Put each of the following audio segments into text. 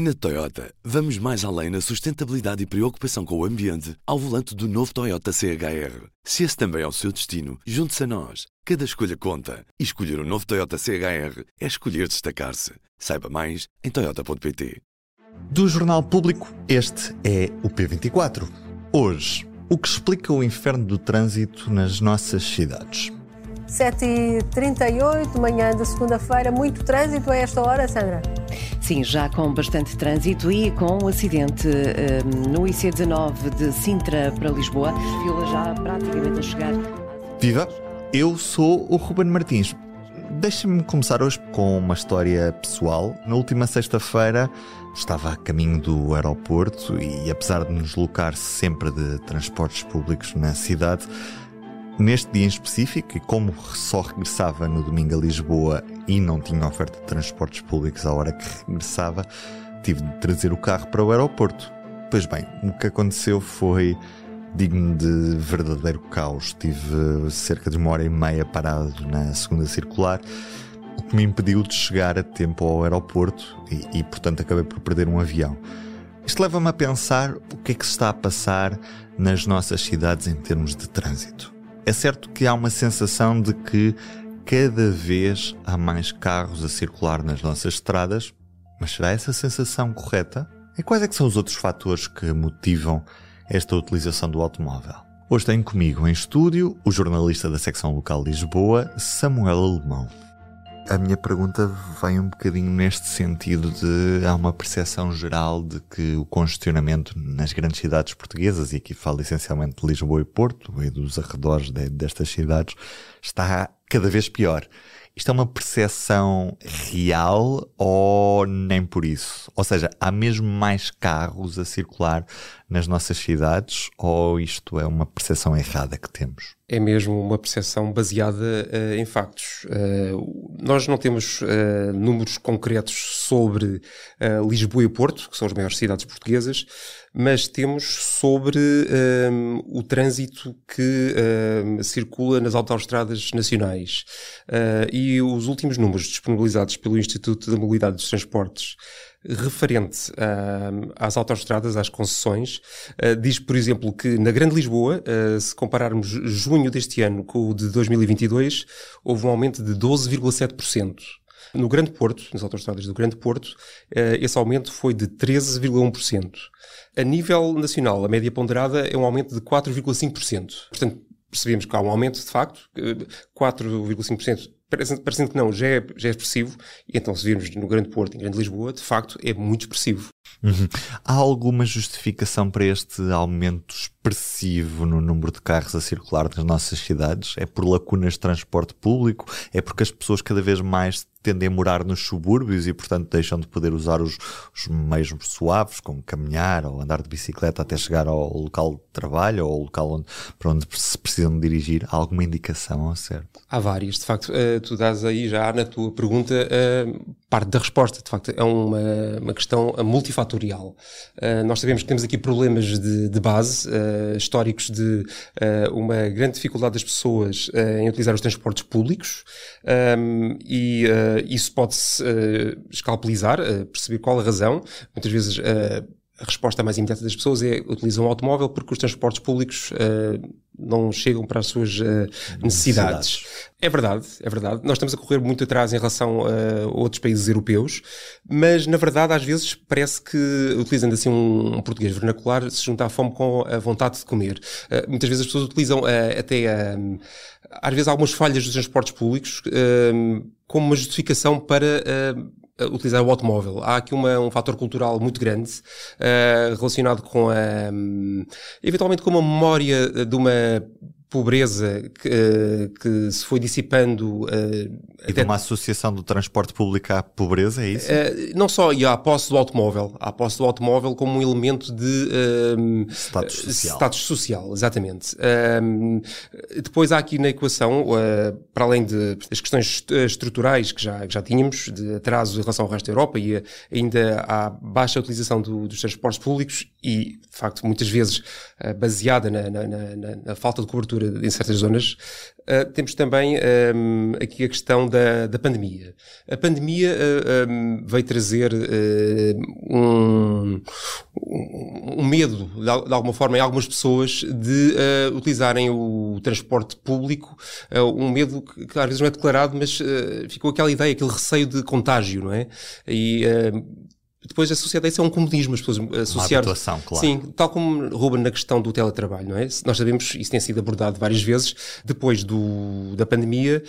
Na Toyota, vamos mais além na sustentabilidade e preocupação com o ambiente ao volante do novo Toyota CHR. Se esse também é o seu destino, junte-se a nós. Cada escolha conta. E escolher o um novo Toyota CHR é escolher destacar-se. Saiba mais em Toyota.pt. Do Jornal Público, este é o P24. Hoje, o que explica o inferno do trânsito nas nossas cidades. 7h38, manhã de segunda-feira, muito trânsito a esta hora, Sandra? Sim, já com bastante trânsito e com um acidente um, no IC19 de Sintra para Lisboa. Fila já praticamente a chegar. Viva! Eu sou o Ruben Martins. Deixa-me começar hoje com uma história pessoal. Na última sexta-feira estava a caminho do aeroporto e, apesar de nos locar sempre de transportes públicos na cidade, Neste dia em específico, e como só regressava no domingo a Lisboa e não tinha oferta de transportes públicos à hora que regressava, tive de trazer o carro para o aeroporto. Pois bem, o que aconteceu foi digno de verdadeiro caos. Tive cerca de uma hora e meia parado na segunda circular, o que me impediu de chegar a tempo ao aeroporto e, e portanto, acabei por perder um avião. Isto leva-me a pensar o que é que se está a passar nas nossas cidades em termos de trânsito. É certo que há uma sensação de que cada vez há mais carros a circular nas nossas estradas, mas será essa sensação correta? E quais é que são os outros fatores que motivam esta utilização do automóvel? Hoje tenho comigo em estúdio o jornalista da secção local Lisboa, Samuel Alemão a minha pergunta vem um bocadinho neste sentido de há uma percepção geral de que o congestionamento nas grandes cidades portuguesas, e aqui falo essencialmente de Lisboa e Porto, e dos arredores de, destas cidades, está cada vez pior. Isto é uma percepção real ou nem por isso? Ou seja, há mesmo mais carros a circular nas nossas cidades ou isto é uma percepção errada que temos? É mesmo uma percepção baseada uh, em factos. Uh, nós não temos uh, números concretos sobre Lisboa e Porto, que são as maiores cidades portuguesas, mas temos sobre um, o trânsito que um, circula nas autoestradas nacionais. e os últimos números disponibilizados pelo Instituto da Mobilidade dos Transportes referente uh, às autoestradas, às concessões, uh, diz, por exemplo, que na Grande Lisboa, uh, se compararmos junho deste ano com o de 2022, houve um aumento de 12,7%. No Grande Porto, nas autoestradas do Grande Porto, esse aumento foi de 13,1%. A nível nacional, a média ponderada é um aumento de 4,5%. Portanto, percebemos que há um aumento, de facto, 4,5% parecendo que não, já é, já é expressivo, e então se virmos no Grande Porto, em Grande Lisboa, de facto é muito expressivo. Uhum. Há alguma justificação para este aumento expressivo no número de carros a circular nas nossas cidades? É por lacunas de transporte público? É porque as pessoas cada vez mais tendem a morar nos subúrbios e, portanto, deixam de poder usar os, os meios suaves, como caminhar ou andar de bicicleta até chegar ao local de trabalho ou ao local onde, para onde se precisam dirigir? Há alguma indicação ao certo? Há várias. De facto, uh, tu dás aí já na tua pergunta uh, parte da resposta. De facto, é uma, uma questão multifatorial. Uh, nós sabemos que temos aqui problemas de, de base, históricos de uma grande dificuldade das pessoas em utilizar os transportes públicos um, e uh, isso pode-se uh, escalpelizar, uh, perceber qual a razão. Muitas vezes a resposta mais imediata das pessoas é utilizam o automóvel porque os transportes públicos não chegam para as suas necessidades. necessidades. É verdade, é verdade. Nós estamos a correr muito atrás em relação a outros países europeus, mas na verdade às vezes parece que, utilizando assim um, um português vernacular, se junta a fome com a vontade de comer. muitas vezes as pessoas utilizam até às vezes algumas falhas dos transportes públicos como uma justificação para uh, utilizar o automóvel. Há aqui uma, um fator cultural muito grande uh, relacionado com a, um, eventualmente com uma memória de uma pobreza que, uh, que, se foi dissipando. Uh, e até... de uma associação do transporte público à pobreza, é isso? Uh, não só, e à posse do automóvel. À posse do automóvel como um elemento de. status social. Status social, exatamente. depois há aqui na equação, para além de, das questões estruturais que já, que já tínhamos, de atraso em relação ao resto da Europa e ainda à baixa utilização do, dos transportes públicos, e, de facto, muitas vezes uh, baseada na, na, na, na, falta de cobertura em certas zonas, uh, temos também um, aqui a questão da, da pandemia. A pandemia uh, um, veio trazer um, um, medo, de, de, alguma forma, em algumas pessoas de utilizarem o transporte público, um medo que, que, às vezes não é declarado, mas ficou aquela ideia, aquele receio de contágio, não é? E depois associado a isso é um comodismo, as pessoas associar. Uma claro. Sim, tal como Ruben na questão do teletrabalho, não é? Nós sabemos, isso tem sido abordado várias vezes, depois do, da pandemia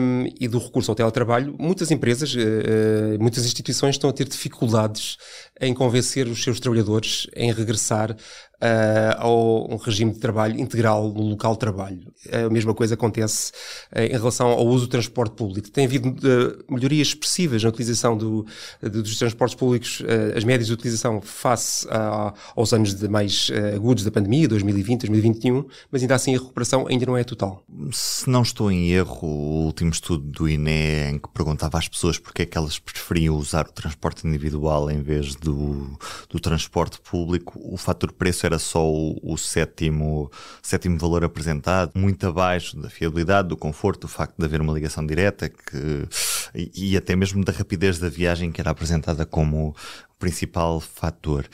um, e do recurso ao teletrabalho, muitas empresas, uh, muitas instituições estão a ter dificuldades em convencer os seus trabalhadores em regressar uh, ao um regime de trabalho integral no local de trabalho. A mesma coisa acontece uh, em relação ao uso do transporte público. Tem havido uh, melhorias expressivas na utilização do, dos transportes públicos, as médias de utilização face a, aos anos de mais agudos da pandemia, 2020, 2021, mas ainda assim a recuperação ainda não é total. Se não estou em erro, o último estudo do INE em que perguntava às pessoas porque é que elas preferiam usar o transporte individual em vez do, do transporte público, o fator preço era só o, o, sétimo, sétimo valor apresentado, muito abaixo da fiabilidade, do conforto, do facto de haver uma ligação direta que, e, e até mesmo da rapidez da viagem que era apresentada como principal fator.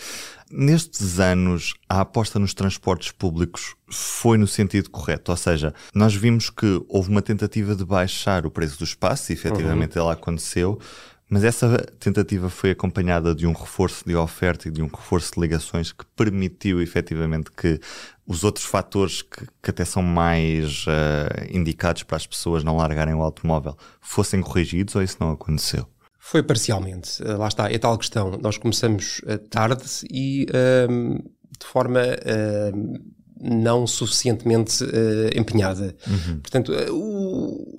Nestes anos, a aposta nos transportes públicos foi no sentido correto, ou seja, nós vimos que houve uma tentativa de baixar o preço do espaço, e efetivamente uhum. ela aconteceu, mas essa tentativa foi acompanhada de um reforço de oferta e de um reforço de ligações que permitiu efetivamente que os outros fatores que, que até são mais uh, indicados para as pessoas não largarem o automóvel fossem corrigidos ou isso não aconteceu? Foi parcialmente. Uh, lá está, é tal questão. Nós começamos uh, tarde e ehm, de forma ehm, não suficientemente uh, empenhada. Uhum. Portanto, uh,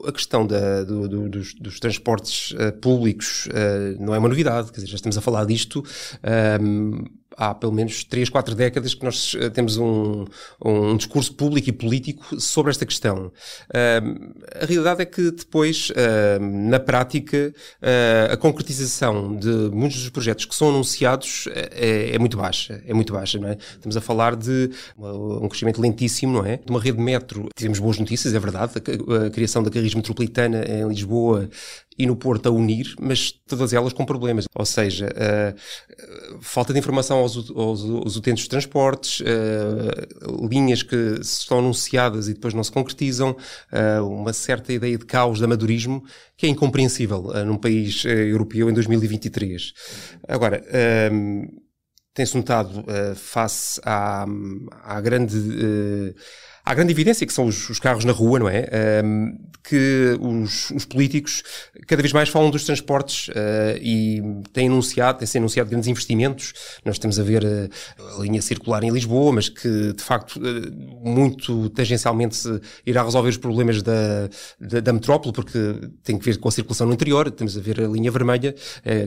a questão da, do, do, dos, dos, transportes uh, públicos não é uma novidade, quer dizer, já estamos a falar disto. Um, há pelo menos 3, 4 décadas que nós eh, temos um, um discurso público e político sobre esta questão. Uh, a realidade é que depois, uh, na prática, uh, a concretização de muitos dos projetos que são anunciados é, é, muito baixa. É muito baixa, não é? Estamos a falar de um crescimento lentíssimo, não é? De uma rede de metro. Tivemos boas notícias, é verdade. A, a criação da Carris Metropolitana em Lisboa e no Porto a unir, mas todas elas com problemas. Ou seja, uh, falta de informação aos, aos, aos utentes de transportes, uh, linhas que estão anunciadas e depois não se concretizam, uh, uma certa ideia de caos, de amadorismo, que é incompreensível num país europeu em 2023. Agora, tem-se notado face à, à grande há grande evidência que são os, os carros na rua, não é? Que os, os, políticos cada vez mais falam dos transportes uh, e têm anunciado, têm-se anunciado grandes investimentos. Nós estamos a ver uh, a linha circular em Lisboa, mas que de facto uh, muito tangencialmente irá resolver os problemas da, da, da, metrópole, porque tem que ver com a circulação no interior. Temos a ver a linha vermelha,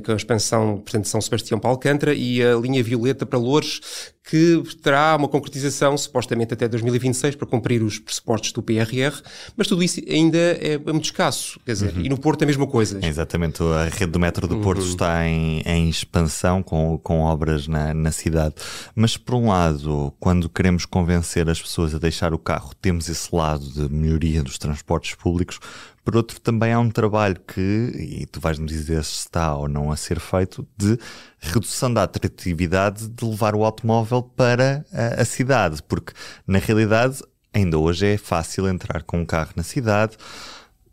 com a expansão, portanto, de São Sebastião para Alcântara e a linha violeta para Lourdes, que terá uma concretização supostamente até 2026 para cumprir os pressupostos do PRR, mas tudo isso ainda é muito escasso. Quer dizer, uhum. e no Porto é a mesma coisa. exatamente, a rede do metro do Porto uhum. está em, em, expansão com, com obras na, na cidade. Mas por um lado, quando queremos convencer as pessoas a deixar o carro, temos esse lado de melhoria dos transportes públicos, por outro, também há um trabalho que, e tu vais-me dizer se está ou não a ser feito, de redução da atratividade de levar o automóvel para a, a cidade, porque na realidade ainda hoje é fácil entrar com um carro na cidade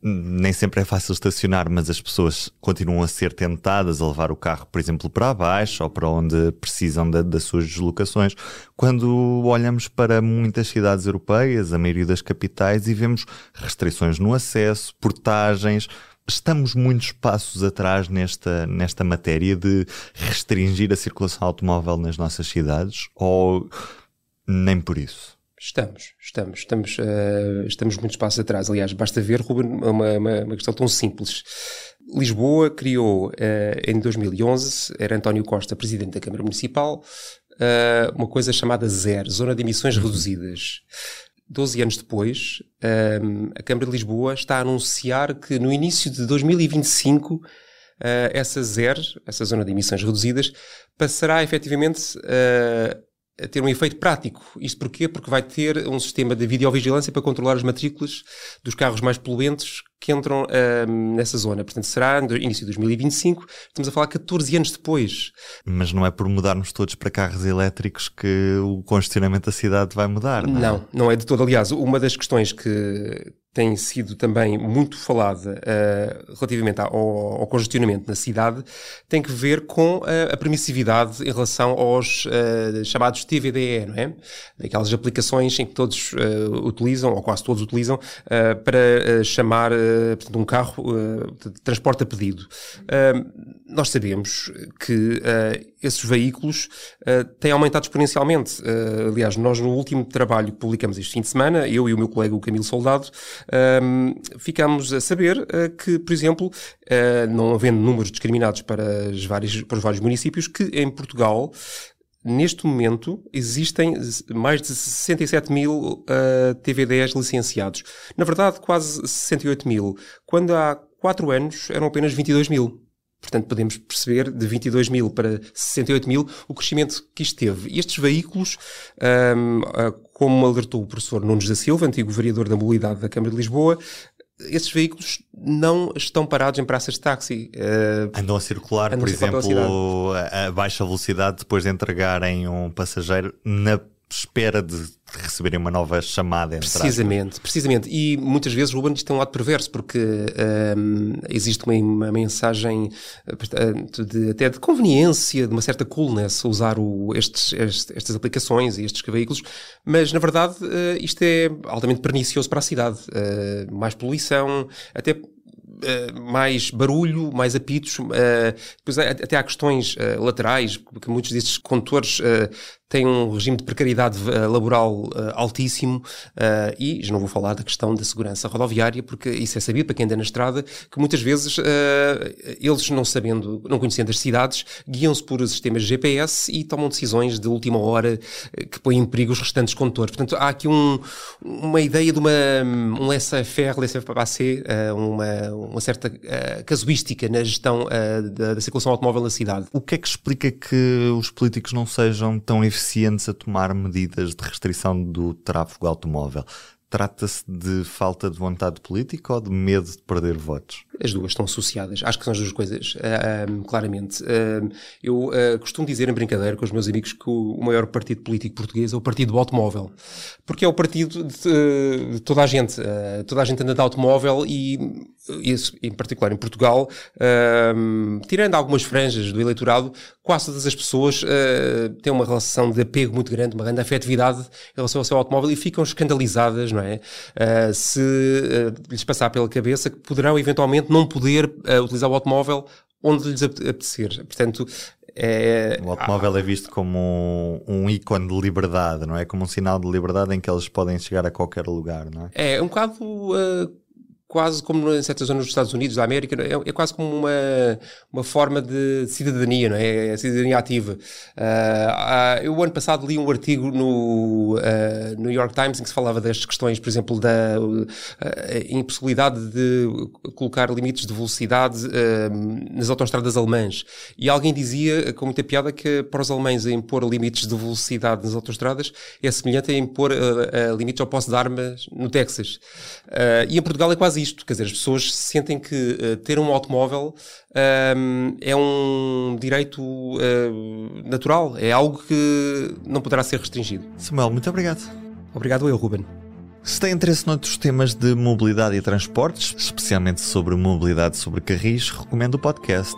nem sempre é fácil estacionar, mas as pessoas continuam a ser tentadas a levar o carro, por exemplo, para baixo ou para onde precisam das suas deslocações. Quando olhamos para muitas cidades europeias, a maioria das capitais, e vemos restrições no acesso, portagens, estamos muitos passos atrás nesta, nesta matéria de restringir a circulação automóvel nas nossas cidades ou nem por isso? Estamos, estamos, estamos, uh, estamos muitos passos atrás. Aliás, basta ver, Ruben, uma, uma, uma questão tão simples. Lisboa criou uh, em 2011, era António Costa presidente da Câmara Municipal, uh, uma coisa chamada ZER, Zona de Emissões Reduzidas. Doze anos depois, a Câmara de Lisboa está a anunciar que no início de 2025 essa ZER, essa Zona de Emissões Reduzidas, passará efetivamente ter um efeito prático. Isto porquê? Porque vai ter um sistema de videovigilância para controlar as matrículas dos carros mais poluentes que entram uh, nessa zona. Portanto, será no início de 2025, estamos a falar 14 anos depois. Mas não é por mudarmos todos para carros elétricos que o congestionamento da cidade vai mudar, não é? Não, não é de todo. Aliás, uma das questões que tem sido também muito falada uh, relativamente ao, ao, congestionamento na cidade tem que ver com uh, a permissividade em relação aos uh, chamados TVDE, não é? Aquelas aplicações em que todos utilizam, ou quase todos utilizam, para chamar portanto, um carro de transporte a pedido. nós sabemos que esses veículos têm aumentado exponencialmente. aliás, nós no último trabalho que publicamos este fim de semana, eu e o meu colega o Camilo Soldado, ficamos a saber que, por exemplo, não havendo números discriminados para, as várias, para os vários municípios, que em Portugal neste momento existem mais de 67 mil uh, TV10 licenciados. Na verdade, quase 68 mil. Quando há 4 anos eram apenas 22 mil. Portanto, podemos perceber de 22 mil para 68 mil o crescimento que isto teve. E estes veículos, um, ah, como alertou o professor Nunes da Silva, antigo vereador da mobilidade da Câmara de Lisboa, esses veículos não estão parados em praças de táxi. Uh, andam a circular, andam por exemplo, a, a baixa velocidade depois de entregarem um passageiro na espera de receberem uma nova chamada. Precisamente, precisamente. E muitas vezes, Ruben, isto tem um lado perverso, porque um, existe uma, uma mensagem de, até de conveniência, de uma certa coolness usar o, estes, estes, estas aplicações e estes veículos, mas na verdade uh, isto é altamente pernicioso para a cidade. Uh, mais poluição, até Uh, mais barulho, mais apitos, uh, depois até há questões uh, laterais, porque muitos destes condutores tem um regime de precariedade uh, laboral uh, altíssimo uh, e já não vou falar da questão da segurança rodoviária, porque isso é sabido para quem anda na estrada, que muitas vezes eles não sabendo, não conhecendo as cidades, guiam-se por sistemas GPS e tomam decisões de última hora que põem em perigo os restantes condutores. Portanto, há aqui um, uma ideia de uma, um laissez-faire, laissez-passer, uma, uma certa casuística na gestão da, da circulação automóvel na cidade. O que é que explica que os políticos não sejam tão eficientes a tomar medidas de restrição do tráfego automóvel. Trata-se de falta de vontade política ou de medo de perder votos? As duas estão associadas. Acho que são as duas coisas, uh, claramente. Uh, eu uh, costumo dizer em brincadeira com os meus amigos que o, maior partido político português é o partido do automóvel. Porque é o partido de, de toda a gente. toda a gente anda de automóvel e, isso, em particular em Portugal, tirando algumas franjas do eleitorado, quase todas as pessoas têm uma relação de apego muito grande, uma grande afetividade em relação ao seu automóvel e ficam escandalizadas, não é? se lhes passar pela cabeça que poderão eventualmente não poder uh, utilizar o automóvel onde lhes apetecer. Portanto, é, o automóvel é visto como um, um, ícone de liberdade, não é? Como um sinal de liberdade em que eles podem chegar a qualquer lugar, não é? É um bocado uh, quase como em certas zonas dos Estados Unidos da América, é, é, quase como uma, uma forma de cidadania, não é? é cidadania ativa. Uh, eu, ano passado, li um artigo no uh, New York Times em que se falava das questões, por exemplo, da uh, impossibilidade de colocar limites de velocidade nas autoestradas alemãs. E alguém dizia, com muita piada, que para os alemães impor limites de velocidade nas autoestradas é semelhante a impor limites ao posse de armas no Texas. e em Portugal é quase isto. Quer dizer, as pessoas sentem que uh, ter um automóvel uh, é um direito uh, natural, é algo que não poderá ser restringido. Samuel, muito obrigado. Obrigado eu, Ruben. Se tem interesse noutros temas de mobilidade e transportes, especialmente sobre mobilidade sobre carris, recomendo o podcast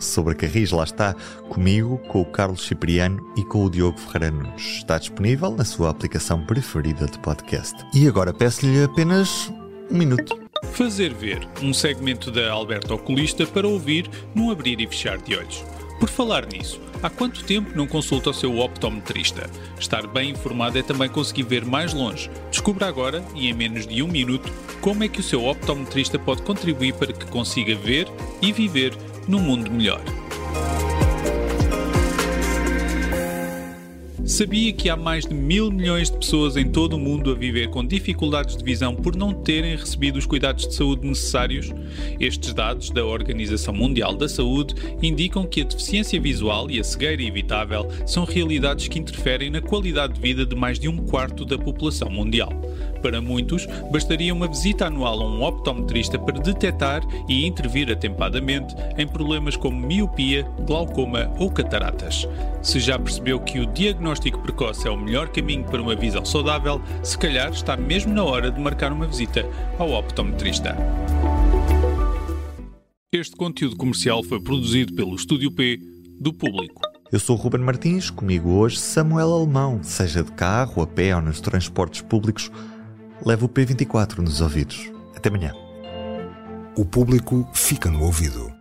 sobre carris, lá está, comigo, com o Carlos Cipriano e com o Diogo Ferreira Nunes. Está disponível na sua aplicação preferida de podcast. E agora peço-lhe apenas um minuto. Fazer ver um segmento da Alberto Oculista para ouvir num abrir e fechar de olhos. Por falar nisso, há quanto tempo não consulta o seu optometrista? Estar bem informado é também conseguir ver mais longe. Descubra agora, e em menos de um minuto, como é que o seu optometrista pode contribuir para que consiga ver e viver num mundo melhor. Sabia que há mais de mil milhões de pessoas em todo o mundo a viver com dificuldades de visão por não terem recebido os cuidados de saúde necessários? Estes dados da Organização Mundial da Saúde indicam que a deficiência visual e a cegueira evitável são realidades que interferem na qualidade de vida de mais de um quarto da população mundial. Para muitos, bastaria uma visita anual a um optometrista para detectar e intervir atempadamente em problemas como miopia, glaucoma ou cataratas. Se já percebeu que o diagnóstico precoce é o melhor caminho para uma visão saudável, se calhar está mesmo na hora de marcar uma visita ao optometrista. Este conteúdo comercial foi produzido pelo Estúdio P do Público. Eu sou o Ruben Martins, comigo hoje Samuel Alemão, seja de carro, a pé ou nos transportes públicos, leva o P24 nos ouvidos. Até amanhã. O público fica no ouvido.